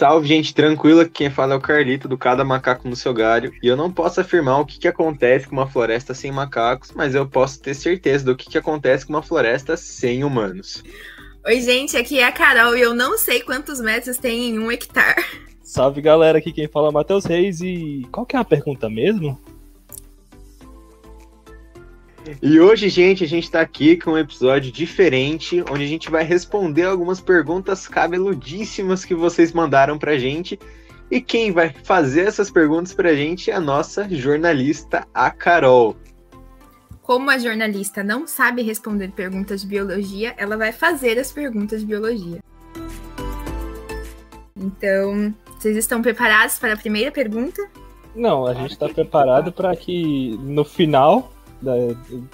Salve, gente tranquila, quem fala é o Carlito do Cada Macaco no Seu Galho. E eu não posso afirmar o que, que acontece com uma floresta sem macacos, mas eu posso ter certeza do que, que acontece com uma floresta sem humanos. Oi, gente, aqui é a Carol e eu não sei quantos metros tem em um hectare. Salve, galera, aqui quem fala é o Matheus Reis e qual que é a pergunta mesmo? E hoje, gente, a gente está aqui com um episódio diferente, onde a gente vai responder algumas perguntas cabeludíssimas que vocês mandaram pra gente. E quem vai fazer essas perguntas pra gente é a nossa jornalista, a Carol. Como a jornalista não sabe responder perguntas de biologia, ela vai fazer as perguntas de biologia. Então, vocês estão preparados para a primeira pergunta? Não, a gente está preparado para que no final da,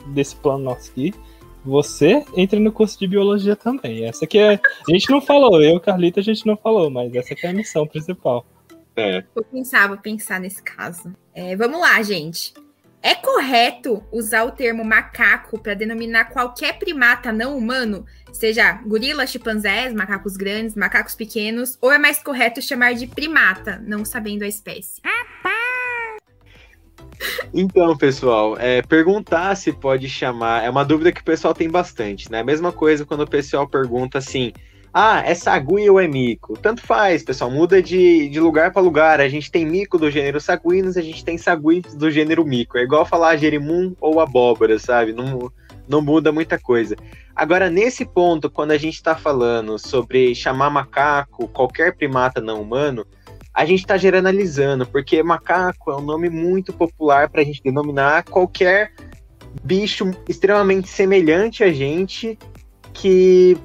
desse plano nosso aqui, você entre no curso de biologia também. Essa aqui é. A gente não falou, eu, Carlita, a gente não falou, mas essa aqui é a missão principal. É. Vou pensar, vou pensar nesse caso. É, vamos lá, gente. É correto usar o termo macaco para denominar qualquer primata não humano, seja gorila, chimpanzés, macacos grandes, macacos pequenos, ou é mais correto chamar de primata, não sabendo a espécie? Então, pessoal, é, perguntar se pode chamar é uma dúvida que o pessoal tem bastante, né? A mesma coisa quando o pessoal pergunta assim: ah, é sagui ou é mico? Tanto faz, pessoal, muda de, de lugar para lugar. A gente tem mico do gênero saguinos, a gente tem sagui do gênero mico. É igual falar jerimum ou abóbora, sabe? Não, não muda muita coisa. Agora, nesse ponto, quando a gente está falando sobre chamar macaco, qualquer primata não humano, a gente está generalizando, porque macaco é um nome muito popular para a gente denominar qualquer bicho extremamente semelhante a gente que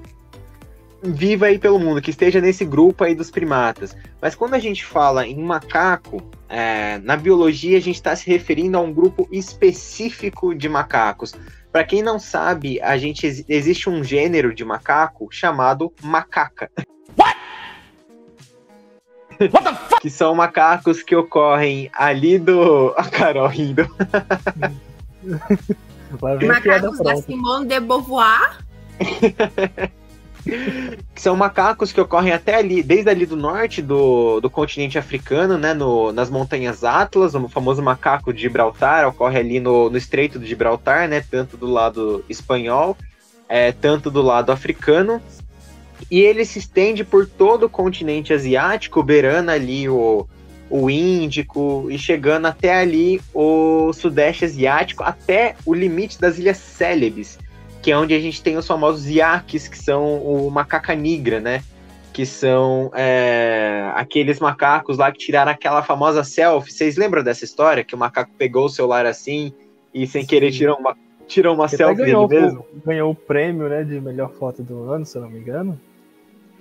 viva aí pelo mundo, que esteja nesse grupo aí dos primatas. Mas quando a gente fala em macaco, é, na biologia a gente está se referindo a um grupo específico de macacos. Para quem não sabe, a gente existe um gênero de macaco chamado macaca. What? Que são macacos que ocorrem ali do. A Carol rindo. macacos da Simone de Beauvoir. que são macacos que ocorrem até ali, desde ali do norte do, do continente africano, né, no, nas montanhas Atlas, o famoso macaco de Gibraltar, ocorre ali no, no Estreito de Gibraltar, né, tanto do lado espanhol, é, tanto do lado africano, e ele se estende por todo o continente asiático, beirando ali o, o Índico e chegando até ali o Sudeste Asiático, até o limite das Ilhas Célebes, que é onde a gente tem os famosos iaques, que são o macaca negra, né? Que são é, aqueles macacos lá que tiraram aquela famosa selfie. Vocês lembram dessa história? Que o macaco pegou o celular assim e sem Sim. querer tirou uma, tirou uma selfie ganhou, dele mesmo? Ganhou o prêmio né, de melhor foto do ano, se eu não me engano.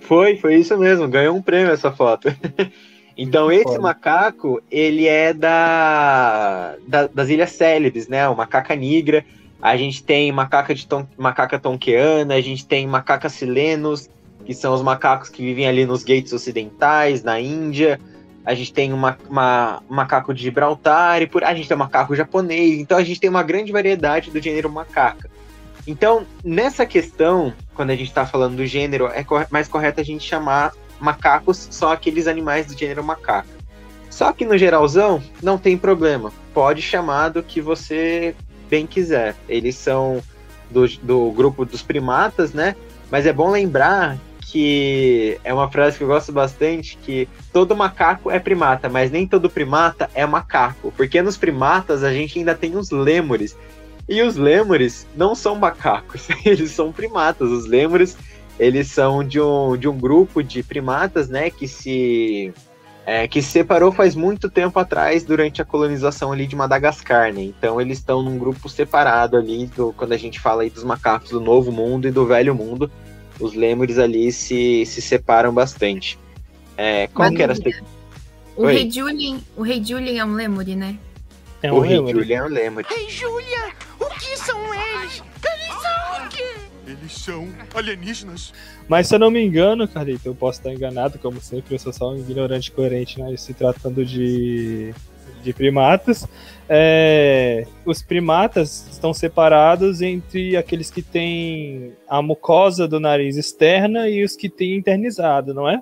Foi, foi isso mesmo, ganhou um prêmio essa foto. então esse macaco, ele é da, da, das Ilhas Célebes, né? O macaca negra. A gente tem macaca de ton, macaca tonqueana, a gente tem macaca silenos, que são os macacos que vivem ali nos gates ocidentais, na Índia. A gente tem uma, uma macaco de Gibraltar e por a gente tem macaco japonês. Então a gente tem uma grande variedade do gênero macaca. Então, nessa questão, quando a gente está falando do gênero, é mais correto a gente chamar macacos só aqueles animais do gênero macaco. Só que no geralzão, não tem problema. Pode chamar do que você bem quiser. Eles são do, do grupo dos primatas, né? Mas é bom lembrar que é uma frase que eu gosto bastante, que todo macaco é primata, mas nem todo primata é macaco. Porque nos primatas a gente ainda tem os lêmures, e os lêmures não são macacos, eles são primatas. Os lêmures, eles são de um, de um grupo de primatas, né, que se é, que se separou faz muito tempo atrás durante a colonização ali de Madagascar, né? Então eles estão num grupo separado ali do, quando a gente fala aí dos macacos do Novo Mundo e do Velho Mundo, os lêmures ali se, se separam bastante. É, qual que era? O Oi? rei o rei Julian é um lêmure, né? É um o Julian é um. Rei Julian, o que são eles? Eles são o quê? Eles são alienígenas. Mas se eu não me engano, Carlito, eu posso estar enganado, como sempre, eu sou só um ignorante coerente, né? Se tratando de de primatas, é, os primatas estão separados entre aqueles que têm a mucosa do nariz externa e os que têm internizado, não é?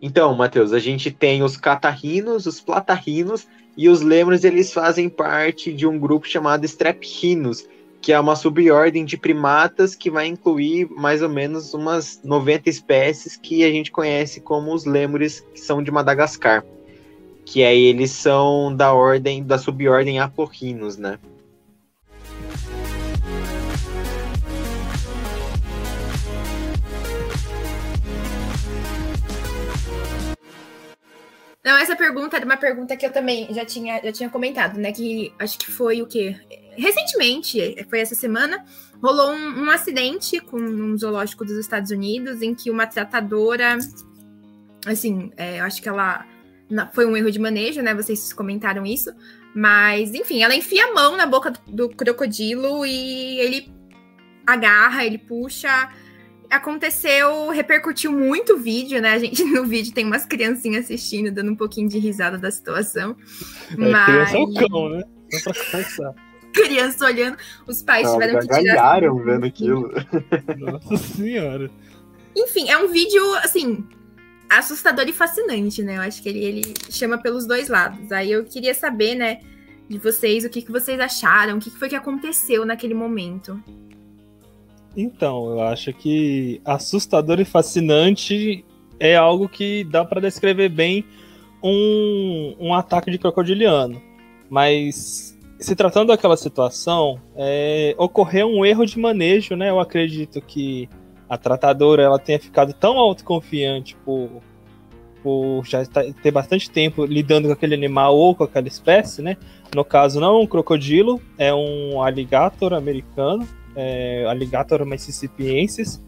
Então, Matheus, a gente tem os catarrinos, os platarrinos e os lêmures, eles fazem parte de um grupo chamado strephinos, que é uma subordem de primatas que vai incluir mais ou menos umas 90 espécies que a gente conhece como os lêmures, que são de Madagascar. Que aí eles são da ordem, da subordem aporrinos, né? Não, essa pergunta era uma pergunta que eu também já tinha, já tinha comentado, né? Que acho que foi o quê? Recentemente, foi essa semana, rolou um, um acidente com um zoológico dos Estados Unidos em que uma tratadora, assim, é, acho que ela foi um erro de manejo, né? Vocês comentaram isso, mas enfim, ela enfia a mão na boca do, do crocodilo e ele agarra, ele puxa aconteceu, repercutiu muito o vídeo, né? A gente no vídeo tem umas criancinhas assistindo, dando um pouquinho de risada da situação. É, mas... Criança é o cão, né? Só pra começar. Criança olhando, os pais tiveram que tirar. vendo aquilo. Nossa senhora. Enfim, é um vídeo, assim, assustador e fascinante, né? Eu acho que ele, ele chama pelos dois lados. Aí eu queria saber, né, de vocês, o que, que vocês acharam, o que, que foi que aconteceu naquele momento. Então, eu acho que assustador e fascinante é algo que dá para descrever bem um, um ataque de crocodiliano. Mas se tratando daquela situação, é, ocorreu um erro de manejo, né? Eu acredito que a tratadora ela tenha ficado tão autoconfiante por, por já ter bastante tempo lidando com aquele animal ou com aquela espécie, né? No caso, não é um crocodilo, é um alligator americano é, Alligator mississippiensis,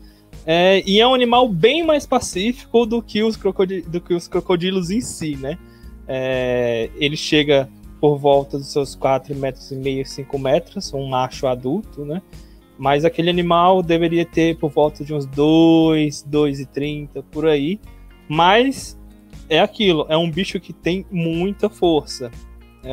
é, e é um animal bem mais pacífico do que os, do que os crocodilos em si, né? É, ele chega por volta dos seus 4 metros e meio, 5 metros, um macho adulto, né? Mas aquele animal deveria ter por volta de uns 2, 2,30 por aí. Mas é aquilo, é um bicho que tem muita força. É,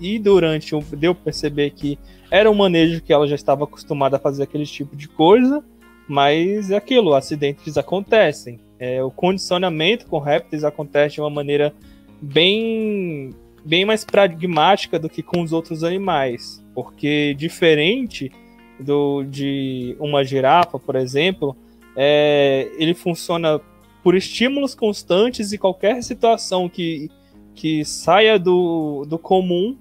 e durante o. Deu pra perceber que era um manejo que ela já estava acostumada a fazer aquele tipo de coisa, mas é aquilo, acidentes acontecem. É, o condicionamento com répteis acontece de uma maneira bem, bem mais pragmática do que com os outros animais, porque diferente do, de uma girafa, por exemplo, é, ele funciona por estímulos constantes e qualquer situação que, que saia do, do comum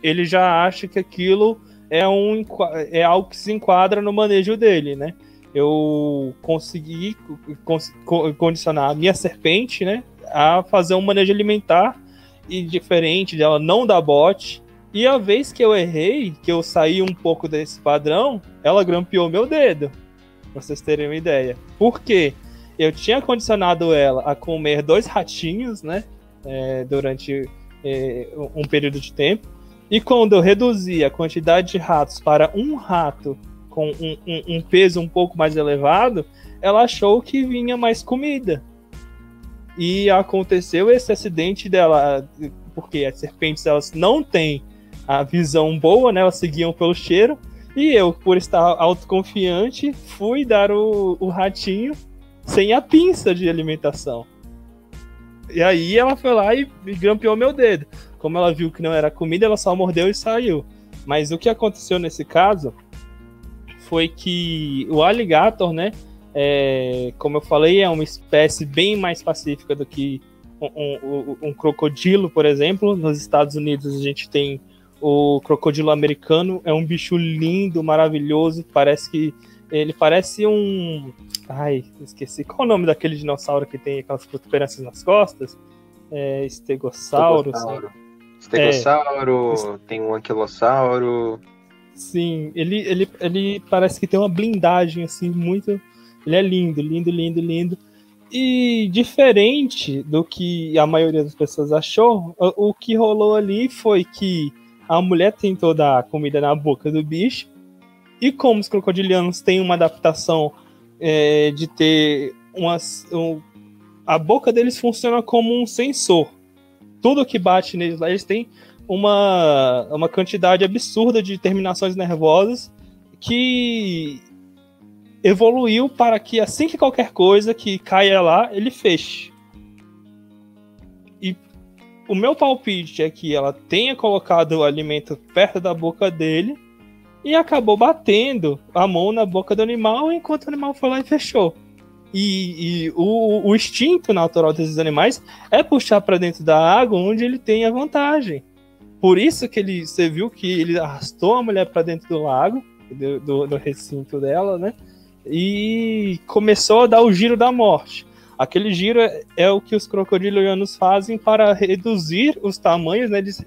ele já acha que aquilo é, um, é algo que se enquadra no manejo dele, né? Eu consegui condicionar a minha serpente, né, a fazer um manejo alimentar e diferente dela não dar bote. E a vez que eu errei, que eu saí um pouco desse padrão, ela grampeou meu dedo. Pra vocês terem uma ideia. Por quê? Eu tinha condicionado ela a comer dois ratinhos, né? É, durante é, um período de tempo. E quando eu reduzi a quantidade de ratos para um rato com um, um, um, peso um pouco mais elevado, ela achou que vinha mais comida. E aconteceu esse acidente dela, porque as serpentes elas não têm a visão boa, né? Elas seguiam pelo cheiro. E eu, por estar autoconfiante, fui dar o, o ratinho sem a pinça de alimentação. E aí ela foi lá e, e grampeou meu dedo. Como ela viu que não era comida, ela só mordeu e saiu. Mas o que aconteceu nesse caso foi que o alligator, né? É, como eu falei, é uma espécie bem mais pacífica do que um, um, um, crocodilo, por exemplo. Nos Estados Unidos a gente tem o crocodilo americano, é um bicho lindo, maravilhoso. Parece que ele parece um. Ai, esqueci. Qual é o nome daquele dinossauro que tem aquelas protuberâncias nas costas? É, estegossauro. estegossauro. Estegossauro, é. tem um anquilossauro. Sim, ele, ele, ele parece que tem uma blindagem, assim, muito. Ele é lindo, lindo, lindo, lindo. E diferente do que a maioria das pessoas achou, o, o que rolou ali foi que a mulher tentou dar comida na boca do bicho. E como os crocodilianos têm uma adaptação é, de ter umas. Um, a boca deles funciona como um sensor. tudo que bate neles lá, eles têm uma, uma quantidade absurda de terminações nervosas que evoluiu para que assim que qualquer coisa que caia lá, ele feche. E o meu palpite é que ela tenha colocado o alimento perto da boca dele e acabou batendo a mão na boca do animal enquanto o animal foi lá e fechou. E, e o, o, instinto natural desses animais é puxar para dentro da água onde ele tem a vantagem. Por isso que ele, você viu que ele arrastou a mulher para dentro do lago, do, do, do, recinto dela, né? E começou a dar o giro da morte. Aquele giro é, é o que os crocodilianos fazem para reduzir os tamanhos, né? Eles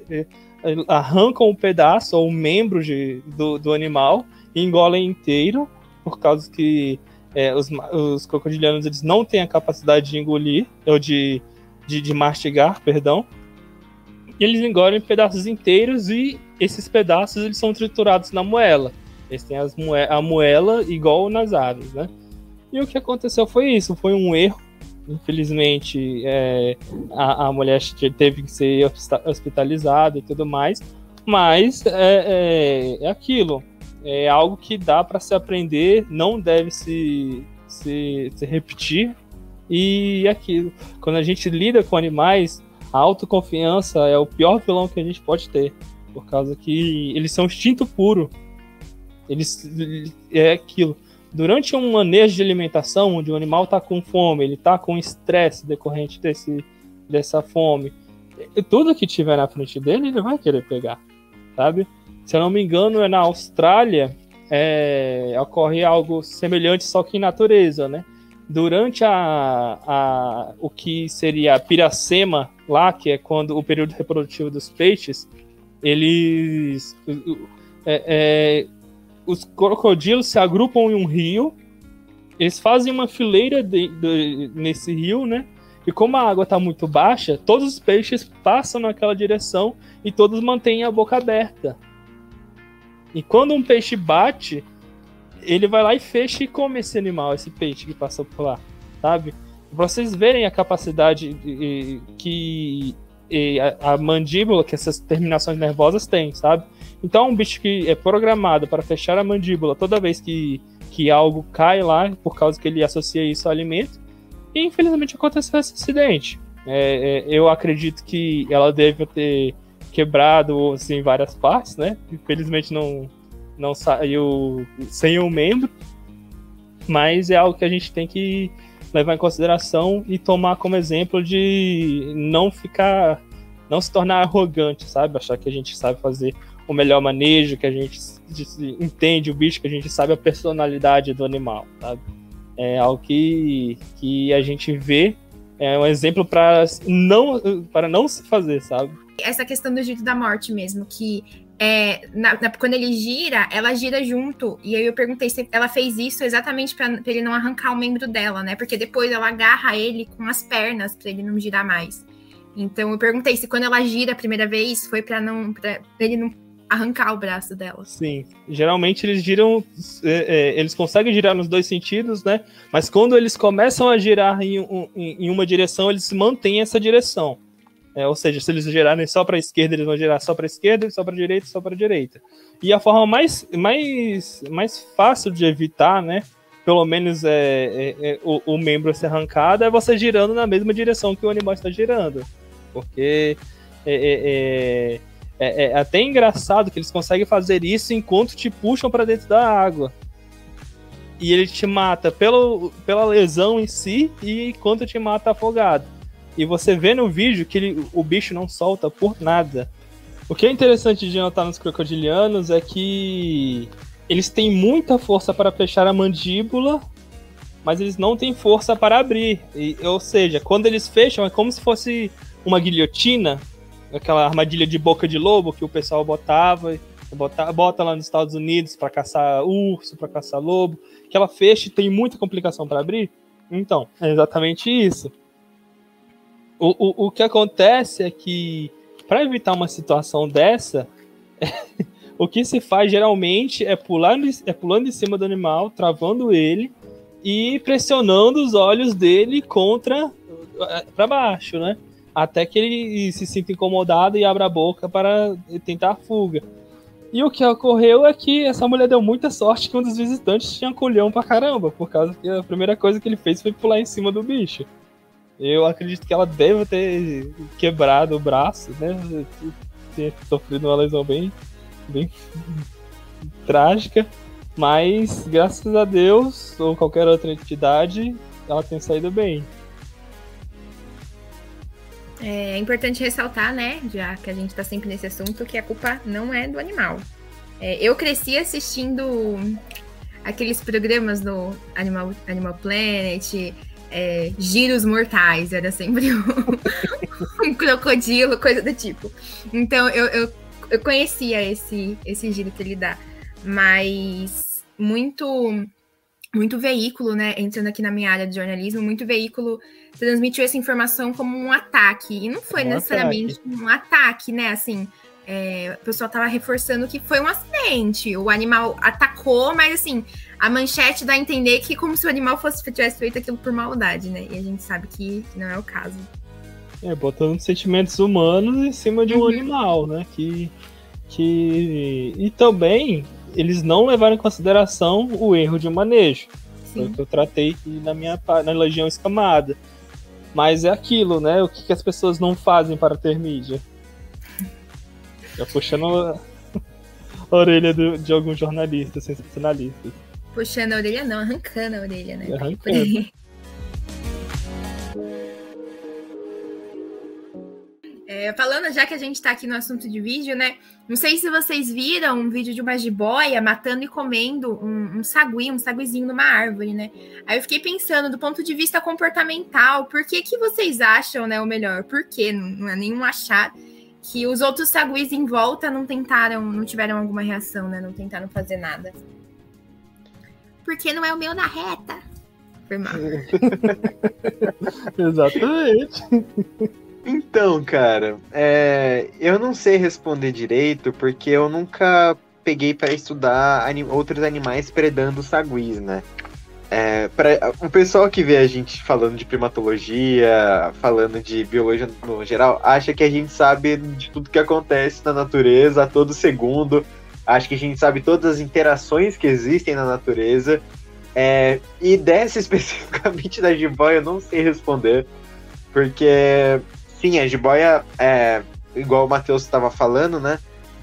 arrancam um pedaço ou um membro de, do, do animal e engolem inteiro, por causa que é, os, os crocodilianos eles não têm a capacidade de engolir, ou de, de, de mastigar, perdão. E eles engolem pedaços inteiros e esses pedaços eles são triturados na moela. Eles têm as moe a moela igual nas aves, né? E o que aconteceu foi isso, foi um erro. Infelizmente, é, a, a mulher teve que ser hospitalizada e tudo mais. Mas é, é, é aquilo é algo que dá para se aprender, não deve se, se, se repetir. E aquilo, quando a gente lida com animais, a autoconfiança é o pior vilão que a gente pode ter. Por causa que eles são instinto puro. Eles é aquilo. Durante um manejo de alimentação, onde o animal está com fome, ele está com estresse decorrente desse, dessa fome, tudo que tiver na frente dele, ele vai querer pegar, sabe? Se eu não me engano, é na Austrália, é, ocorre algo semelhante, só que em natureza, né? Durante a, a, o que seria a piracema lá, que é quando o período reprodutivo dos peixes, eles. É, é, os crocodilos se agrupam em um rio, eles fazem uma fileira de, de, nesse rio, né? E como a água está muito baixa, todos os peixes passam naquela direção e todos mantêm a boca aberta. E quando um peixe bate, ele vai lá e fecha e come esse animal, esse peixe que passou por lá, sabe? Pra vocês verem a capacidade que a, mandíbula, que essas terminações nervosas têm, sabe? Então, um bicho que é programado para fechar a mandíbula toda vez que, que algo cai lá, por causa que ele associa isso ao alimento. E infelizmente aconteceu esse acidente. É, é, eu acredito que ela deve ter quebrado assim, várias partes, né? Infelizmente não, não saiu sem um membro, mas é algo que a gente tem que levar em consideração e tomar como exemplo de não ficar, não se tornar arrogante, sabe? Achar que a gente sabe fazer o melhor manejo, que a gente entende o bicho, que a gente sabe a personalidade do animal, sabe? É algo que, que a gente vê, é um exemplo para não, para não se fazer, sabe? essa questão do jeito da morte mesmo, que é, na, na, quando ele gira, ela gira junto. E aí eu perguntei se ela fez isso exatamente para ele não arrancar o membro dela, né? Porque depois ela agarra ele com as pernas para ele não girar mais. Então eu perguntei se quando ela gira a primeira vez foi para não pra ele não arrancar o braço dela. Sim, geralmente eles giram, é, é, eles conseguem girar nos dois sentidos, né? Mas quando eles começam a girar em, um, em uma direção, eles mantêm essa direção. É, ou seja, se eles girarem só para a esquerda, eles vão girar só para a esquerda, só para a direita, só para a direita. E a forma mais, mais, mais fácil de evitar, né? Pelo menos é, é, é o, o, membro ser arrancado é você girando na mesma direção que o animal está girando. Porque é, é, é, até engraçado que eles conseguem fazer isso enquanto te puxam para dentro da água. E ele te mata pelo, pela lesão em si e enquanto te mata afogado. E você vê no vídeo que ele, o bicho não solta por nada. O que é interessante de notar nos crocodilianos é que eles têm muita força para fechar a mandíbula, mas eles não têm força para abrir. E, ou seja, quando eles fecham é como se fosse uma guilhotina, aquela armadilha de boca de lobo que o pessoal botava, bota, bota lá nos Estados Unidos para caçar urso, para caçar lobo, que ela fecha e tem muita complicação para abrir. Então, é exatamente isso. O, o, o que acontece é que, para evitar uma situação dessa, o que se faz geralmente é pulando, é pulando em cima do animal, travando ele e pressionando os olhos dele contra para baixo, né? Até que ele se sinta incomodado e abra a boca para tentar a fuga. E o que ocorreu é que essa mulher deu muita sorte que um dos visitantes tinha colhão pra caramba, por causa que a primeira coisa que ele fez foi pular em cima do bicho. Eu acredito que ela deve ter quebrado o braço, né? Ter sofrido uma lesão bem, bem trágica. Mas, graças a Deus, ou qualquer outra entidade, ela tem saído bem. É importante ressaltar, né, já que a gente tá sempre nesse assunto, que a culpa não é do animal. É, eu cresci assistindo aqueles programas no Animal, Animal Planet, é, giros mortais, era sempre um, um, crocodilo, coisa do tipo. Então eu, eu, eu conhecia esse, esse giro que ele dá, mas muito muito veículo, né, entrando aqui na minha área de jornalismo, muito veículo transmitiu essa informação como um ataque. E não foi um necessariamente ataque. um ataque, né? Assim, é, o pessoal tava reforçando que foi um acidente. O animal atacou, mas assim, a manchete dá a entender que como se o animal fosse tivesse feito aquilo por maldade, né? E a gente sabe que não é o caso. É, botando sentimentos humanos em cima de um uhum. animal, né? Que, que. E também eles não levaram em consideração o erro de manejo. Sim. Foi o que eu tratei na minha na Legião Escamada. Mas é aquilo, né? O que, que as pessoas não fazem para ter mídia? Já puxando a, orelha do, de alguns jornalistas sensacionalistas. Puxando a orelha não, arrancando a orelha, né? Arrancando. É, falando já que a gente está aqui no assunto de vídeo, né? Não sei se vocês viram um vídeo de uma jiboia matando e comendo um, um sagui, um saguizinho numa árvore, né? Aí eu fiquei pensando, do ponto de vista comportamental, por que, que vocês acham, né, o melhor? Por que? Não é nenhum achar que os outros saguis em volta não tentaram, não tiveram alguma reação, né? Não tentaram fazer nada. Porque não é o meu na reta. Foi mal. Exatamente. Então, cara, é, eu não sei responder direito porque eu nunca peguei para estudar anim outros animais predando saguis, né? É, pra, o pessoal que vê a gente falando de primatologia, falando de biologia no geral, acha que a gente sabe de tudo que acontece na natureza a todo segundo. Acha que a gente sabe todas as interações que existem na natureza. É, e dessa especificamente da jiboia eu não sei responder, porque Sim, a jiboia, é, igual o Matheus estava falando, né?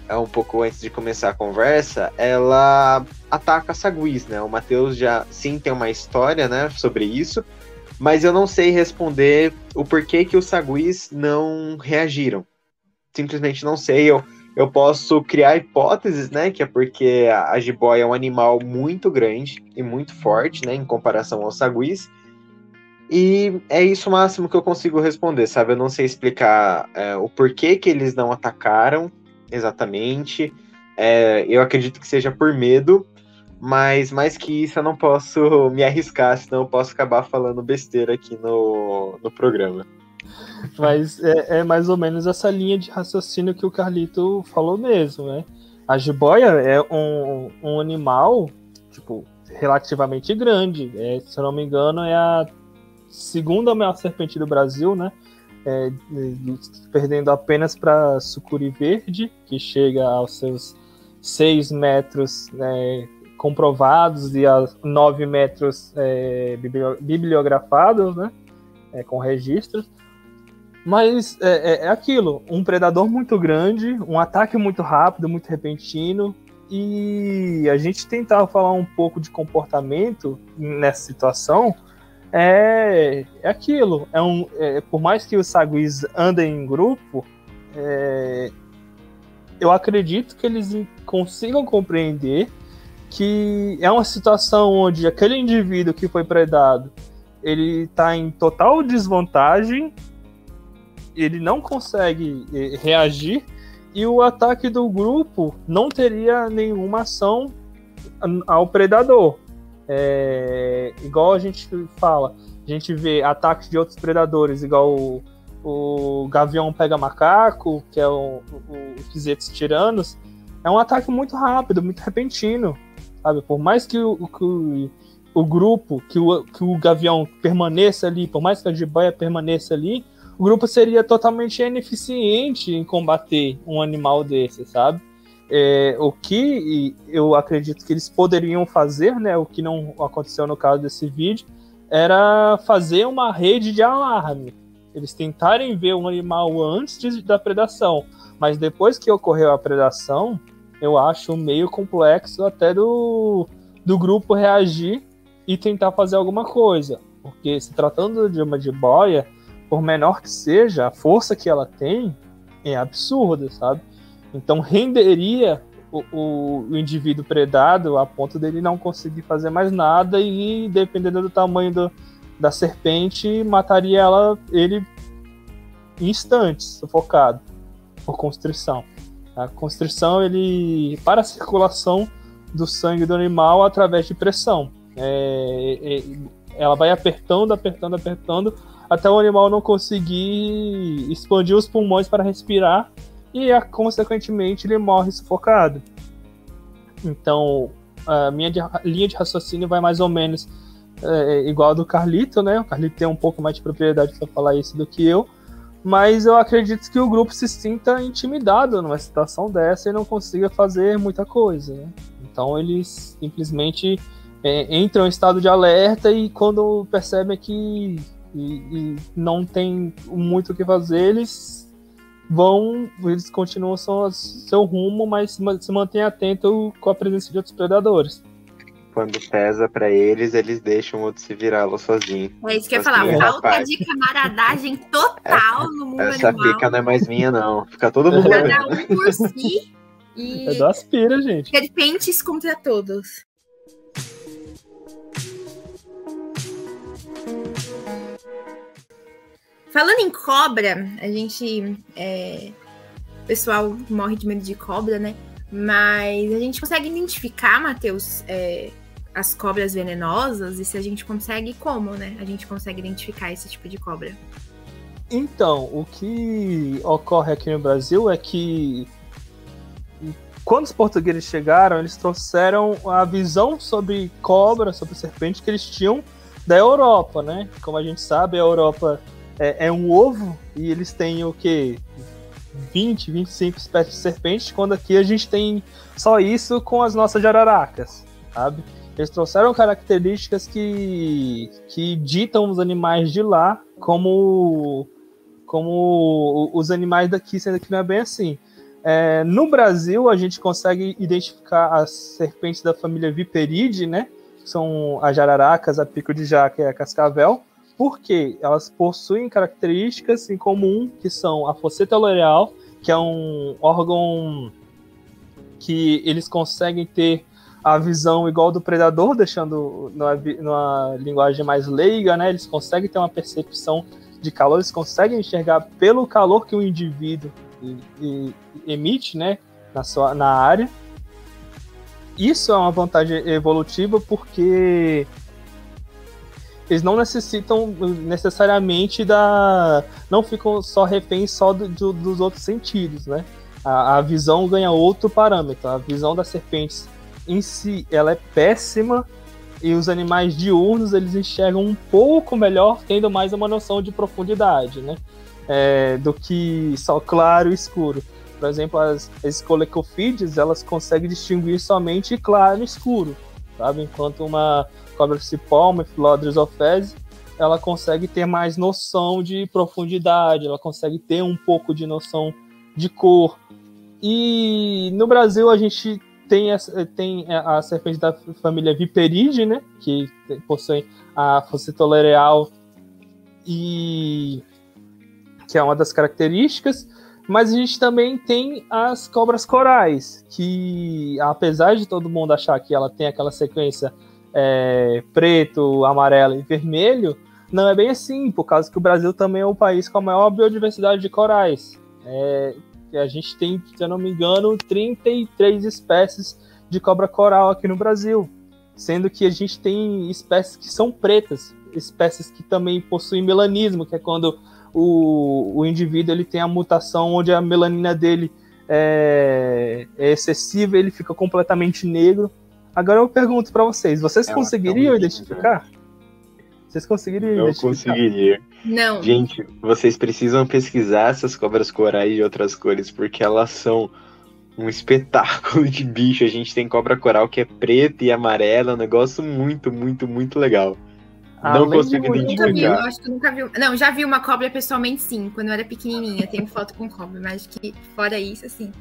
É um pouco antes de começar a conversa, ela ataca saguis, né? O Matheus já sim tem uma história, né, sobre isso, mas eu não sei responder o porquê que os saguis não reagiram. Simplesmente não sei. Eu, eu posso criar hipóteses, né? Que é porque a, a jiboia é um animal muito grande e muito forte, né? Em comparação aos saguis. E é isso o máximo que eu consigo responder, sabe? Eu não sei explicar é, o porquê que eles não atacaram exatamente. É, eu acredito que seja por medo, mas mais que isso eu não posso me arriscar, senão eu posso acabar falando besteira aqui no, no programa. Mas é, é mais ou menos essa linha de raciocínio que o Carlito falou mesmo, né? A jiboia é um, um animal, tipo, relativamente grande. É, se eu não me engano, é a segunda maior serpente do Brasil, né? É, perdendo apenas para sucuri verde, que chega aos seus 6 metros né, comprovados e a 9 metros é, bibliografados, né, é, com registros. Mas é, é, é, aquilo, um predador muito grande, um ataque muito rápido, muito repentino, e a gente tentar falar um pouco de comportamento nessa situação, é, é aquilo. É um, é, por mais que os saguis andem em grupo, é, eu acredito que eles consigam compreender que é uma situação onde aquele indivíduo que foi predado ele está em total desvantagem, ele não consegue é, reagir e o ataque do grupo não teria nenhuma ação ao predador. É, igual a gente fala, a gente vê ataques de outros predadores, igual o, o Gavião pega macaco, que é o, o, os tiranos, é um ataque muito rápido, muito repentino, sabe? Por mais que o, que o, grupo, que o, que o Gavião permaneça ali, por mais que a jiboia permaneça ali, o grupo seria totalmente ineficiente em combater um animal desse, sabe? É, o que eu acredito que eles poderiam fazer, né, o que não aconteceu no caso desse vídeo, era fazer uma rede de alarme. Eles tentarem ver um animal antes de, da predação, mas depois que ocorreu a predação, eu acho meio complexo até do, do grupo reagir e tentar fazer alguma coisa. Porque se tratando de uma jiboia, por menor que seja, a força que ela tem é absurda, sabe? Então renderia o, o, o, indivíduo predado a ponto dele não conseguir fazer mais nada e, dependendo do tamanho do, da serpente, mataria ela, ele em instantes, sufocado por constrição. A constrição ele para a circulação do sangue do animal através de pressão. É, é, ela vai apertando, apertando, apertando até o animal não conseguir expandir os pulmões para respirar e, consequentemente, ele morre sufocado. Então, a minha de, linha de raciocínio vai mais ou menos é, igual a do Carlito, né? O Carlito tem um pouco mais de propriedade para falar isso do que eu, mas eu acredito que o grupo se sinta intimidado numa situação dessa e não consiga fazer muita coisa. Né? Então, eles simplesmente é, entram em estado de alerta e quando percebem que e, e não tem muito o que fazer, eles vão, eles continuam seu, seu rumo, mas se mantém atento com a presença de outros predadores. Quando pesa para eles, eles deixam o outro se virar sozinho. É isso que eu ia falar, falta de camaradagem total essa, no mundo essa animal. Essa pica não é mais minha, não. Fica todo mundo. Cada um por si. E... É do aspira, gente. Serpentes contra todos. Falando em cobra, a gente. É, o pessoal morre de medo de cobra, né? Mas a gente consegue identificar, Matheus, é, as cobras venenosas e se a gente consegue como, né? A gente consegue identificar esse tipo de cobra. Então, o que ocorre aqui no Brasil é que quando os portugueses chegaram, eles trouxeram a visão sobre cobra, sobre serpente que eles tinham da Europa, né? Como a gente sabe, a Europa é, é um ovo e eles têm o que 20, 25 espécies de serpentes, quando aqui a gente tem só isso com as nossas jararacas, sabe? Eles trouxeram características que, que ditam os animais de lá como, como os animais daqui, sendo que não é bem assim. É, no Brasil, a gente consegue identificar as serpentes da família Viperidae, né? São as jararacas, a pico de jaca e a cascavel porque elas possuem características em comum, que são a fosseta loreal, que é um órgão que eles conseguem ter a visão igual do predador, deixando numa, numa linguagem mais leiga, né? Eles conseguem ter uma percepção de calor, eles conseguem enxergar pelo calor que o indivíduo emite, né, na sua na área. Isso é uma vantagem evolutiva porque eles não necessitam necessariamente da. não ficam só reféns só do, do, dos outros sentidos, né? A, a, visão ganha outro parâmetro. A visão das serpentes em si ela é péssima e os animais diurnos eles enxergam um pouco melhor, tendo mais uma noção de profundidade, né? É, do que só claro e escuro. Por exemplo, as, as colecofídeos, elas conseguem distinguir somente claro e escuro, sabe? Enquanto uma uma Philodrus ofese, ela consegue ter mais noção de profundidade, ela consegue ter um pouco de noção de cor. E no Brasil a gente tem, tem a serpente da família Viperidae, né, que possui a fossitolereal e que é uma das características, mas a gente também tem as cobras corais, que apesar de todo mundo achar que ela tem aquela sequência é, preto, amarelo e vermelho, não é bem assim, por causa que o Brasil também é o país com a maior biodiversidade de corais. É, a gente tem, se eu não me engano, 33 espécies de cobra coral aqui no Brasil, sendo que a gente tem espécies que são pretas, espécies que também possuem melanismo, que é quando o, o indivíduo ele tem a mutação onde a melanina dele é, é excessiva, ele fica completamente negro. Agora eu pergunto para vocês, vocês é conseguiriam identificar? Vocês conseguiriam Não identificar? conseguiria. Não. Gente, vocês precisam pesquisar essas cobras corais de outras cores, porque elas são um espetáculo de bicho. A gente tem cobra coral que é preta e amarela, um negócio muito, muito, muito legal. Não Além de consigo muito Nunca vi, eu identificar. acho que eu nunca vi. Não, já vi uma cobra pessoalmente, sim, quando eu era pequenininha. Tenho foto com cobra, mas que fora isso, assim.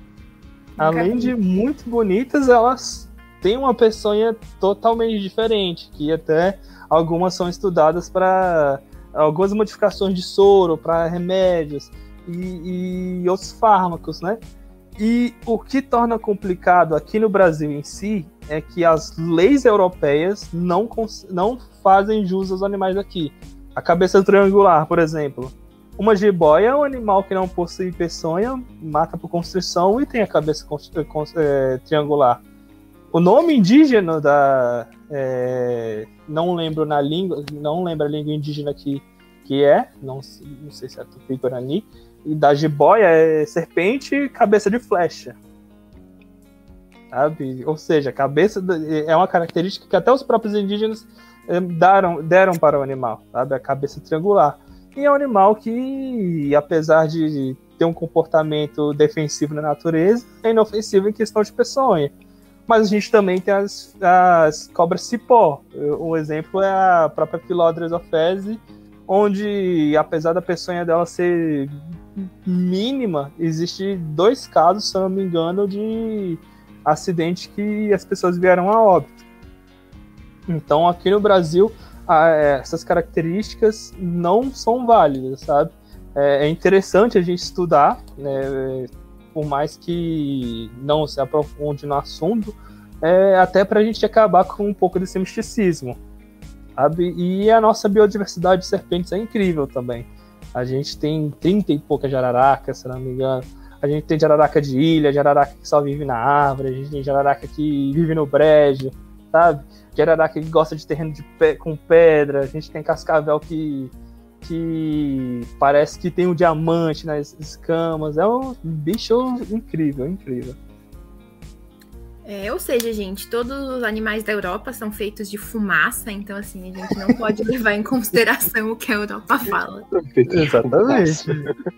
Além vi. de muito bonitas, elas têm uma peçonha totalmente diferente, que até algumas são estudadas para algumas modificações de soro, para remédios e, e outros fármacos, né? E o que torna complicado aqui no Brasil em si é que as leis europeias não, não fazem jus aos animais aqui. A cabeça triangular, por exemplo. Uma jiboia é um animal que não possui peçonha, mata por constrição e tem a cabeça é, triangular. O nome indígena da. é, não lembro na língua, não lembro a língua indígena que, que é, não, não sei se é Tupi-Guarani, e da jiboia é serpente cabeça de flecha. Sabe? Ou seja, cabeça é uma característica que até os próprios indígenas eh, deram, deram para o animal, sabe? A cabeça triangular. E é um animal que, apesar de ter um comportamento defensivo na natureza, é inofensivo em questão de peçonha. Mas a gente também tem as, as cobras cipó. Um exemplo é a própria Philodrus ofese, onde, apesar da peçonha dela ser mínima, existe dois casos, se eu não me engano, de acidente que as pessoas vieram a óbito. Então, aqui no Brasil, a- essas características não são válidas, sabe? É, é interessante a gente estudar, né, por mais que não se aprofunde no assunto, é, até para a gente acabar com um pouco desse misticismo, sabe? E a nossa biodiversidade de serpentes é incrível também. A gente tem 30 e poucas jararacas, se não me engano. A gente tem jararaca de ilha, jararaca que só vive na árvore, a gente tem jararaca que vive no brejo, sabe? Jararaca que gosta de terreno de com pedra, a gente tem cascavel que, que parece que tem um diamante nas escamas. É um bicho incrível, incrível. É, ou seja, gente, todos os animais da Europa são feitos de fumaça, então assim, a gente não pode levar em consideração o que a Europa fala. Exatamente.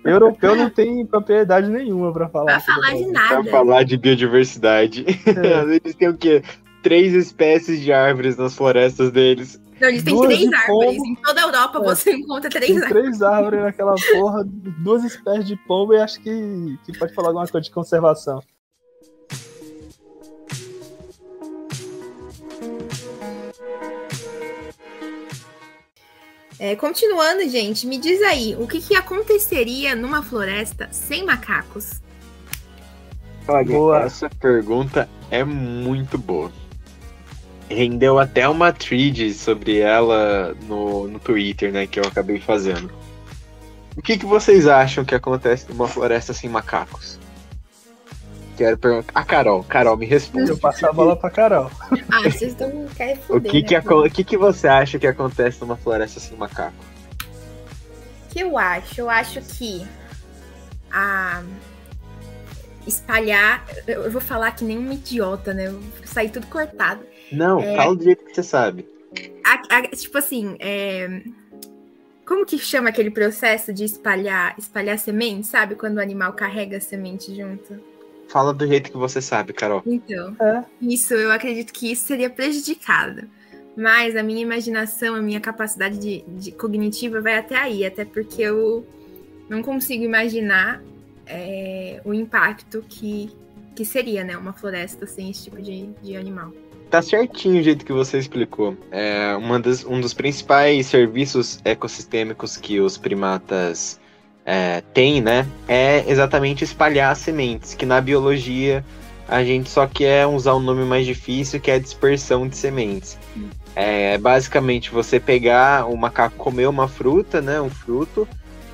Europeu não tem propriedade nenhuma para falar. Pra falar de Pra nada. falar de biodiversidade. É. Eles têm o quê? Três espécies de árvores nas florestas deles. Não, eles têm três árvores. pombo. Em toda a Europa É. você encontra três Tem árvores. três árvores naquela porra, duas espécies de pombo e acho que, que pode falar alguma coisa de conservação. É, continuando, gente, me diz aí, o que, que aconteceria numa floresta sem macacos? Olha, Boa. essa pergunta é muito boa. Rendeu até uma thread sobre ela no, no Twitter, né, que eu acabei fazendo. O que, que vocês acham que acontece numa floresta sem macacos? Quero perguntar. A Carol, Carol, me responde. Eu passo a bola pra Carol. Ah, vocês estão querem O foder, que que, né, aco- o que que você acha que acontece numa floresta sem macaco? O que eu acho? Eu acho que a espalhar. Eu vou falar que nem um idiota, né? Eu vou sair tudo cortado. Não, É. fala do jeito que você sabe. A- a- tipo assim, é, como que chama aquele processo de espalhar, espalhar semente, sabe? Quando o animal carrega a semente junto. Fala do jeito que você sabe, Carol. Então, É. isso, eu acredito que isso seria prejudicado. Mas a minha imaginação, a minha capacidade de, de cognitiva vai até aí, até porque eu não consigo imaginar é, o impacto que, que seria, né? Uma floresta sem esse tipo de, de animal. Tá certinho o jeito que você explicou. É uma das, um dos principais serviços ecossistêmicos que os primatas é, têm, né? É exatamente espalhar sementes, que na biologia a gente só quer usar um nome mais difícil, que é a dispersão de sementes. É basicamente você pegar o macaco comer uma fruta, né? Um fruto,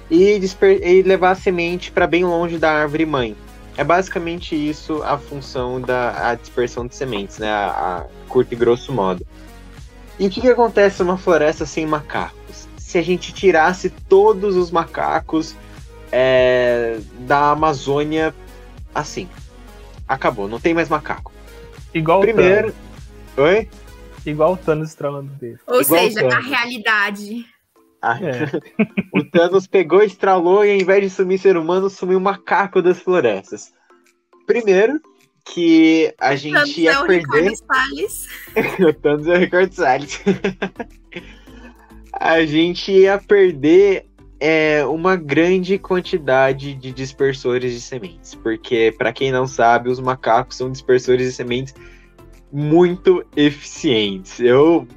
e, e levar a semente para bem longe da árvore mãe. É basicamente isso a função da a dispersão de sementes, né? A, a curto e grosso modo. E o que, que acontece numa floresta sem macacos? Se a gente tirasse todos os macacos é, da Amazônia assim. Acabou, não tem mais macaco. Igual Primeiro. Oi? o Thanos. Igual o Thanos estralando o dedo. Ou Igual seja, a realidade. Ah, É. o Thanos pegou, estralou e ao invés de sumir ser humano, sumiu o macaco das florestas. Primeiro, que a gente Tanto é ia o perder. Salles. o Thanos é o Ricardo Salles. a gente ia perder é, uma grande quantidade de dispersores de sementes. Porque, para quem não sabe, os macacos são dispersores de sementes muito eficientes. Eu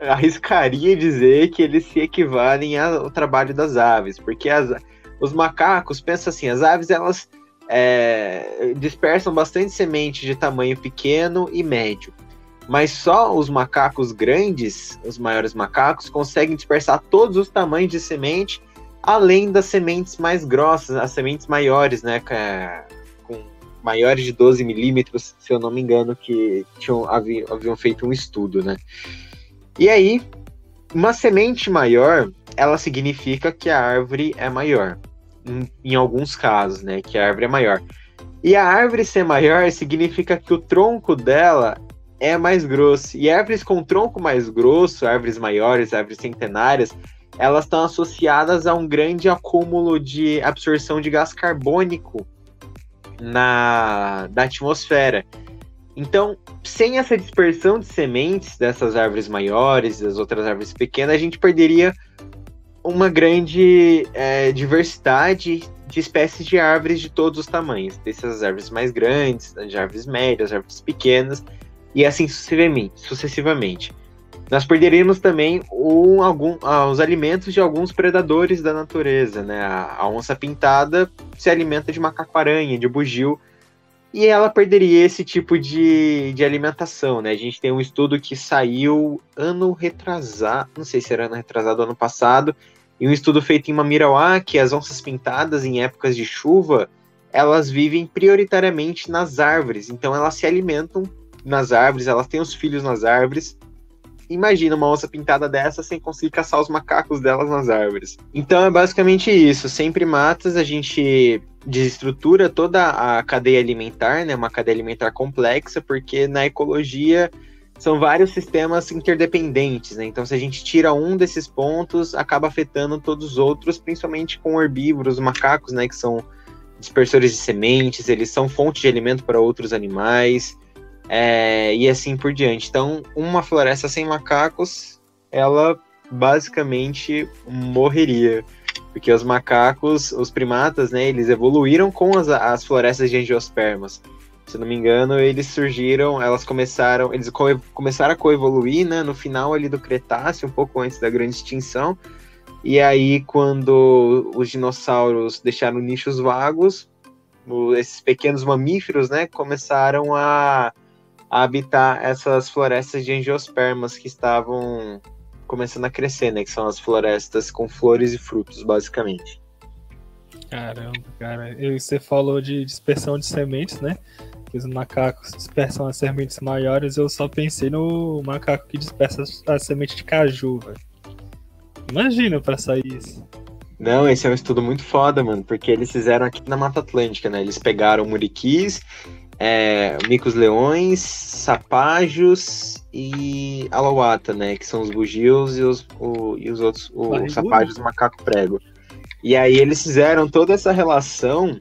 arriscaria dizer que eles se equivalem ao trabalho das aves. Porque as- os macacos, pensa assim, as aves elas é, dispersam bastante semente de tamanho pequeno e médio. Mas só os macacos grandes, os maiores macacos, conseguem dispersar todos os tamanhos de semente, além das sementes mais grossas, as sementes maiores, né? Maiores de 12 milímetros, se eu não me engano, que tinham, haviam, haviam feito um estudo, né? E aí, uma semente maior, ela significa que a árvore é maior. Em, em alguns casos, né? Que a árvore é maior. E a árvore ser maior significa que o tronco dela é mais grosso. E árvores com tronco mais grosso, árvores maiores, árvores centenárias, elas estão associadas a um grande acúmulo de absorção de gás carbônico na, na atmosfera. Então, sem essa dispersão de sementes dessas árvores maiores, das outras árvores pequenas, a gente perderia uma grande é, diversidade de espécies de árvores de todos os tamanhos, dessas árvores mais grandes, de árvores médias, árvores pequenas, e assim sucessivamente. Nós perderíamos também o- algum- ah, os alimentos de alguns predadores da natureza, né? A, a onça pintada se alimenta de macaco-aranha, de bugio, e ela perderia esse tipo de, de alimentação, né? A gente tem um estudo que saiu ano retrasado, não sei se era ano retrasado ano passado, e um estudo feito em Mamirauá, que as onças pintadas em épocas de chuva, elas vivem prioritariamente nas árvores, então elas se alimentam nas árvores, elas têm os filhos nas árvores. Imagina uma onça pintada dessa sem conseguir caçar os macacos delas nas árvores. Então é basicamente isso. Sem primatas, a gente desestrutura toda a cadeia alimentar, né? Uma cadeia alimentar complexa, porque na ecologia são vários sistemas interdependentes, né? Então, se a gente tira um desses pontos, acaba afetando todos os outros, principalmente com herbívoros, macacos, né? Que são dispersores de sementes, eles são fonte de alimento para outros animais, é, e assim por diante. Então, uma floresta sem macacos, ela basicamente morreria. Porque os macacos, os primatas, né, eles evoluíram com as, as florestas de angiospermas. Se não me engano, eles surgiram, elas começaram, eles co- começaram a coevoluir, né, no final ali do Cretáceo, um pouco antes da grande extinção. E aí, quando os dinossauros deixaram nichos vagos, esses pequenos mamíferos, né, começaram a, a habitar essas florestas de angiospermas que estavam começando a crescer, né, que são as florestas com flores e frutos, basicamente. Caramba, cara. E você falou de dispersão de sementes, né? Que os macacos dispersam as sementes maiores. Eu só pensei no macaco que dispersa a semente de caju, velho. Imagina pra sair isso. Não, esse é um estudo muito foda, mano, porque eles fizeram aqui na Mata Atlântica, né? Eles pegaram muriquis, é, micos leões, sapajos e alauata, né? Que são os bugios e os, o- e os outros, o Barrigudo. sapajos macaco prego. E aí eles fizeram toda essa relação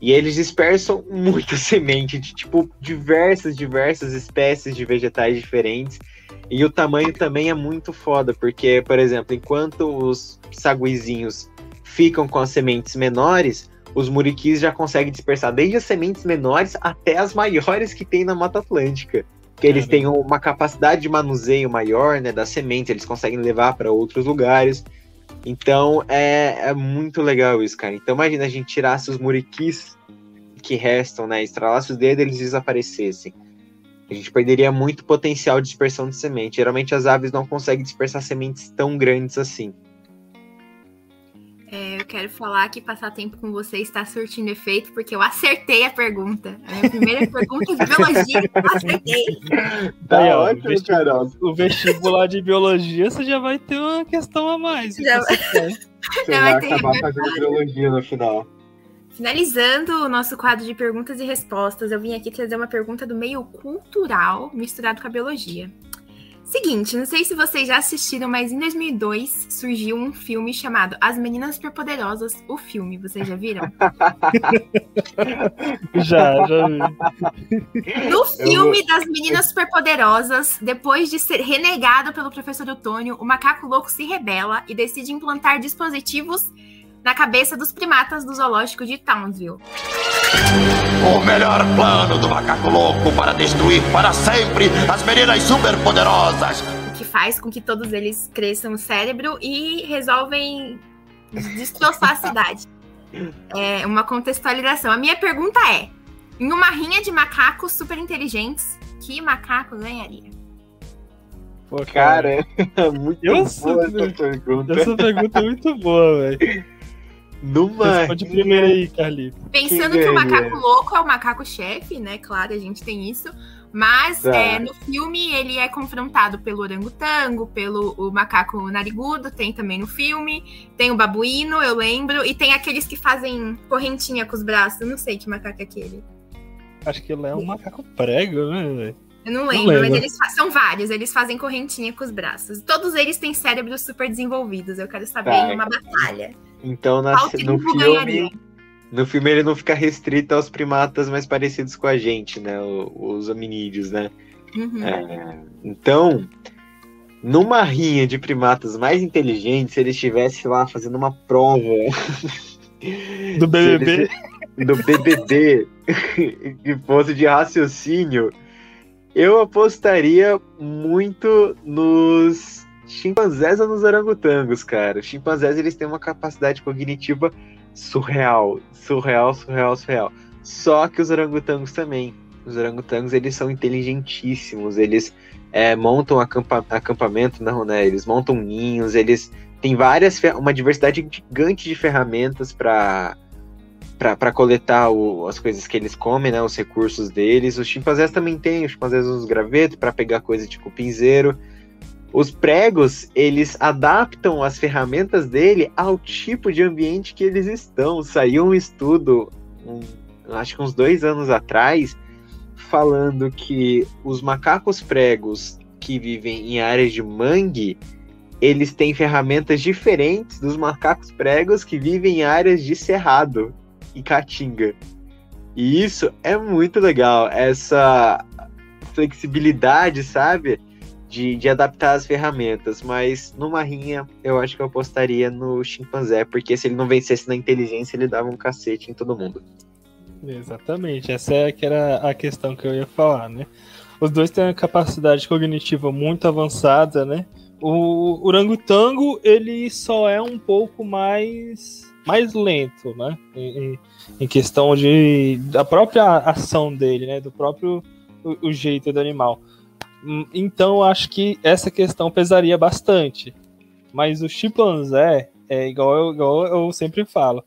e eles dispersam muita semente de, tipo, diversas, diversas espécies de vegetais diferentes. E o tamanho também é muito foda, porque, por exemplo, enquanto os saguizinhos ficam com as sementes menores, os muriquis já conseguem dispersar desde as sementes menores até as maiores que tem na Mata Atlântica. Que eles têm uma capacidade de manuseio maior, né, das sementes, eles conseguem levar para outros lugares. Então é, é muito legal isso, cara. Então imagina a gente tirasse os muriquis que restam, né, estralasse os dedos e eles desaparecessem. A gente perderia muito potencial de dispersão de semente. Geralmente as aves não conseguem dispersar sementes tão grandes assim. É, eu quero falar que passar tempo com você está surtindo efeito, porque eu acertei a pergunta. A minha primeira pergunta de biologia, eu acertei. Tá Aí, ó, ótimo, o vesti- Carol. O vestibular de biologia, você já vai ter uma questão a mais. Já você quer. Você Já vai vai ter acabar fazendo biologia no final. Finalizando o nosso quadro de perguntas e respostas, eu vim aqui trazer uma pergunta do meio cultural misturado com a biologia. Seguinte, não sei se vocês já assistiram, mas em 2002 surgiu um filme chamado As Meninas Superpoderosas, o filme. Vocês já viram? Já, já vi. No filme das Meninas Superpoderosas, depois de ser renegado pelo professor Otônio, o macaco louco se rebela e decide implantar dispositivos na cabeça dos primatas do zoológico de Townsville. O melhor plano do macaco louco para destruir para sempre as meninas superpoderosas. o que faz com que todos eles cresçam o cérebro e resolvem destroçar a cidade. É uma contextualização. A minha pergunta é: em uma rinha de macacos super inteligentes, que macaco ganharia? Pô, Cara, é muito Eu boa sou- essa pergunta. Essa pergunta é muito boa, velho. Numa Responde primeiro aí, Carlito. Pensando Que que o macaco louco é o macaco-chefe, né? Claro, a gente tem isso. Mas Tá. é, no filme ele é confrontado pelo orangotango, pelo o macaco narigudo, tem também no filme. Tem o babuíno, eu lembro. E tem aqueles que fazem correntinha com os braços. Eu não sei que macaco é aquele. Acho que ele é um macaco prego, né? Eu não Não lembro, mas lembro. eles são vários. Eles fazem correntinha com os braços. Todos eles têm cérebros super desenvolvidos. Eu quero saber Tá. em uma batalha. Então, na- no filme, ganharia? no filme ele não fica restrito aos primatas mais parecidos com a gente, né? Os hominídeos, né? Uhum. É, então, numa rinha de primatas mais inteligentes, se ele estivesse lá fazendo uma prova Do BBB. se ele- do BBB que fosse de raciocínio, eu apostaria muito nos chimpanzés ou nos orangotangos, cara. Os chimpanzés eles têm uma capacidade cognitiva surreal, surreal, surreal, surreal. Só que os orangotangos também. Os orangotangos eles são inteligentíssimos, eles é, montam acampa- acampamento, não, né? Eles montam ninhos, eles têm várias, uma diversidade gigante de ferramentas para para coletar o- as coisas que eles comem, né, os recursos deles. Os chimpanzés também têm, os chimpanzés usam os gravetos para pegar coisa de cupinzeiro. Os pregos, eles adaptam as ferramentas dele ao tipo de ambiente que eles estão. Saiu um estudo, um- acho que uns dois anos atrás, falando que os macacos pregos que vivem em áreas de mangue, eles têm ferramentas diferentes dos macacos pregos que vivem em áreas de cerrado e caatinga. E isso é muito legal, essa flexibilidade, sabe? De, de adaptar as ferramentas. Mas numa rinha, eu acho que eu apostaria no chimpanzé, porque se ele não vencesse na inteligência, ele dava um cacete em todo mundo. Exatamente, essa é que era a questão que eu ia falar, né? Os dois têm uma capacidade cognitiva muito avançada, né? O orangotango, ele só é um pouco mais mais lento, né? Em, em- questão de da própria ação dele, né? Do próprio o, o jeito do animal. Hum, Então, acho que essa questão pesaria bastante. Mas o chimpanzé é igual eu, igual eu sempre falo.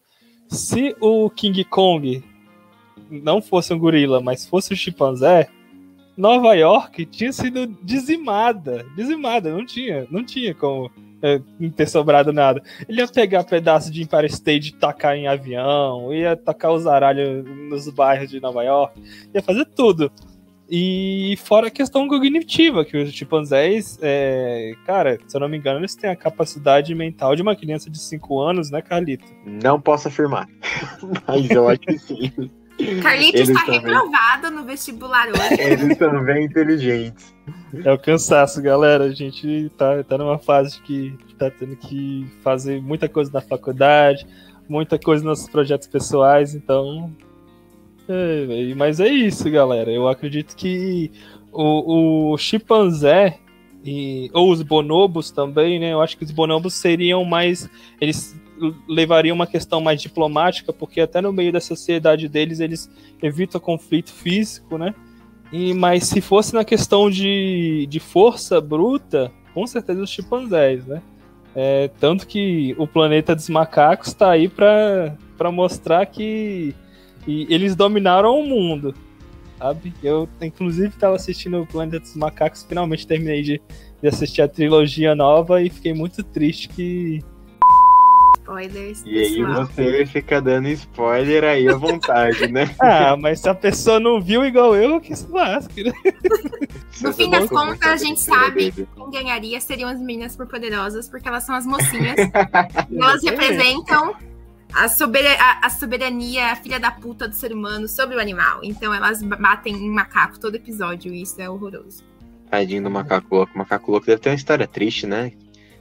Se o King Kong não fosse um gorila, mas fosse um chimpanzé, Nova York tinha sido dizimada. Dizimada, não tinha, não tinha como é, não ter sobrado nada. Ele ia pegar pedaço de Empire State e tacar em avião, ia tacar os aralhos nos bairros de Nova York, ia fazer tudo. E fora a questão cognitiva, que os chimpanzés, é, cara, se eu não me engano, eles têm a capacidade mental de uma criança de 5 anos, né, Carlito? Não posso afirmar, mas eu acho que sim. Carlito Eles está também. reprovado no vestibular hoje. Eles são bem inteligentes. É o cansaço, galera. A gente tá, tá numa fase que tá tendo que fazer muita coisa na faculdade, muita coisa nos nossos projetos pessoais, então. É, mas é isso, galera. Eu acredito que o, o chimpanzé e, ou os bonobos também, né? Eu acho que os bonobos seriam mais. Eles levariam uma questão mais diplomática, porque até no meio da sociedade deles eles evitam conflito físico, né? E, mas se fosse na questão de, de força bruta, com certeza os chimpanzés, né? É, tanto que o planeta dos macacos está aí para mostrar que e eles dominaram o mundo, sabe? Eu, inclusive, estava assistindo o Planeta dos Macacos, finalmente terminei de, de assistir a trilogia nova e fiquei muito triste que spoilers, E aí você fica dando spoiler aí à vontade, né? Ah, mas se a pessoa não viu igual eu, que se lasque, né? No fim das contas, a gente sabe quem ganharia seriam as meninas superpoderosas, porque elas são as mocinhas. e elas representam a, sobera- a- a soberania, a filha da puta do ser humano sobre o animal. Então elas batem em macaco todo episódio, e isso é horroroso. Tadinho do macaco louco. O macaco louco deve ter uma história triste, né?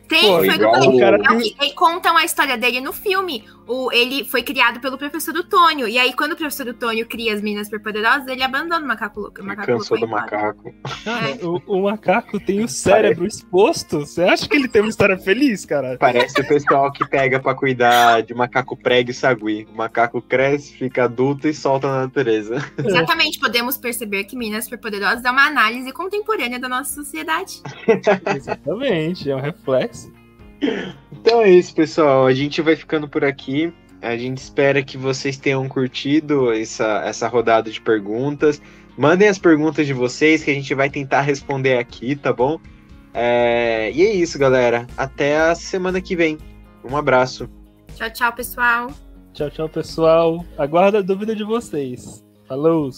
Tem, Pô, foi igual do o cara Não, e, e contam a história dele no filme. O, ele foi criado pelo professor Otônio. E aí, quando o professor Otônio cria as meninas superpoderosas, ele abandona o macaco louco. O macaco cansou do macaco. É. O, o macaco tem o cérebro exposto. Você acha que ele tem uma história feliz, cara? Parece o pessoal que pega pra cuidar de macaco prego e sagui. O macaco cresce, fica adulto e solta na natureza. Exatamente, podemos perceber que Meninas Superpoderosas é uma análise contemporânea da nossa sociedade. Exatamente, é um reflexo. Então é isso, pessoal. A gente vai ficando por aqui. A gente espera que vocês tenham curtido essa, essa rodada de perguntas. Mandem as perguntas de vocês que a gente vai tentar responder aqui, tá bom? É, E é isso, galera. Até a semana que vem. Um abraço. Tchau, tchau, pessoal. Tchau, tchau, pessoal. Aguardo a dúvida de vocês. Falou!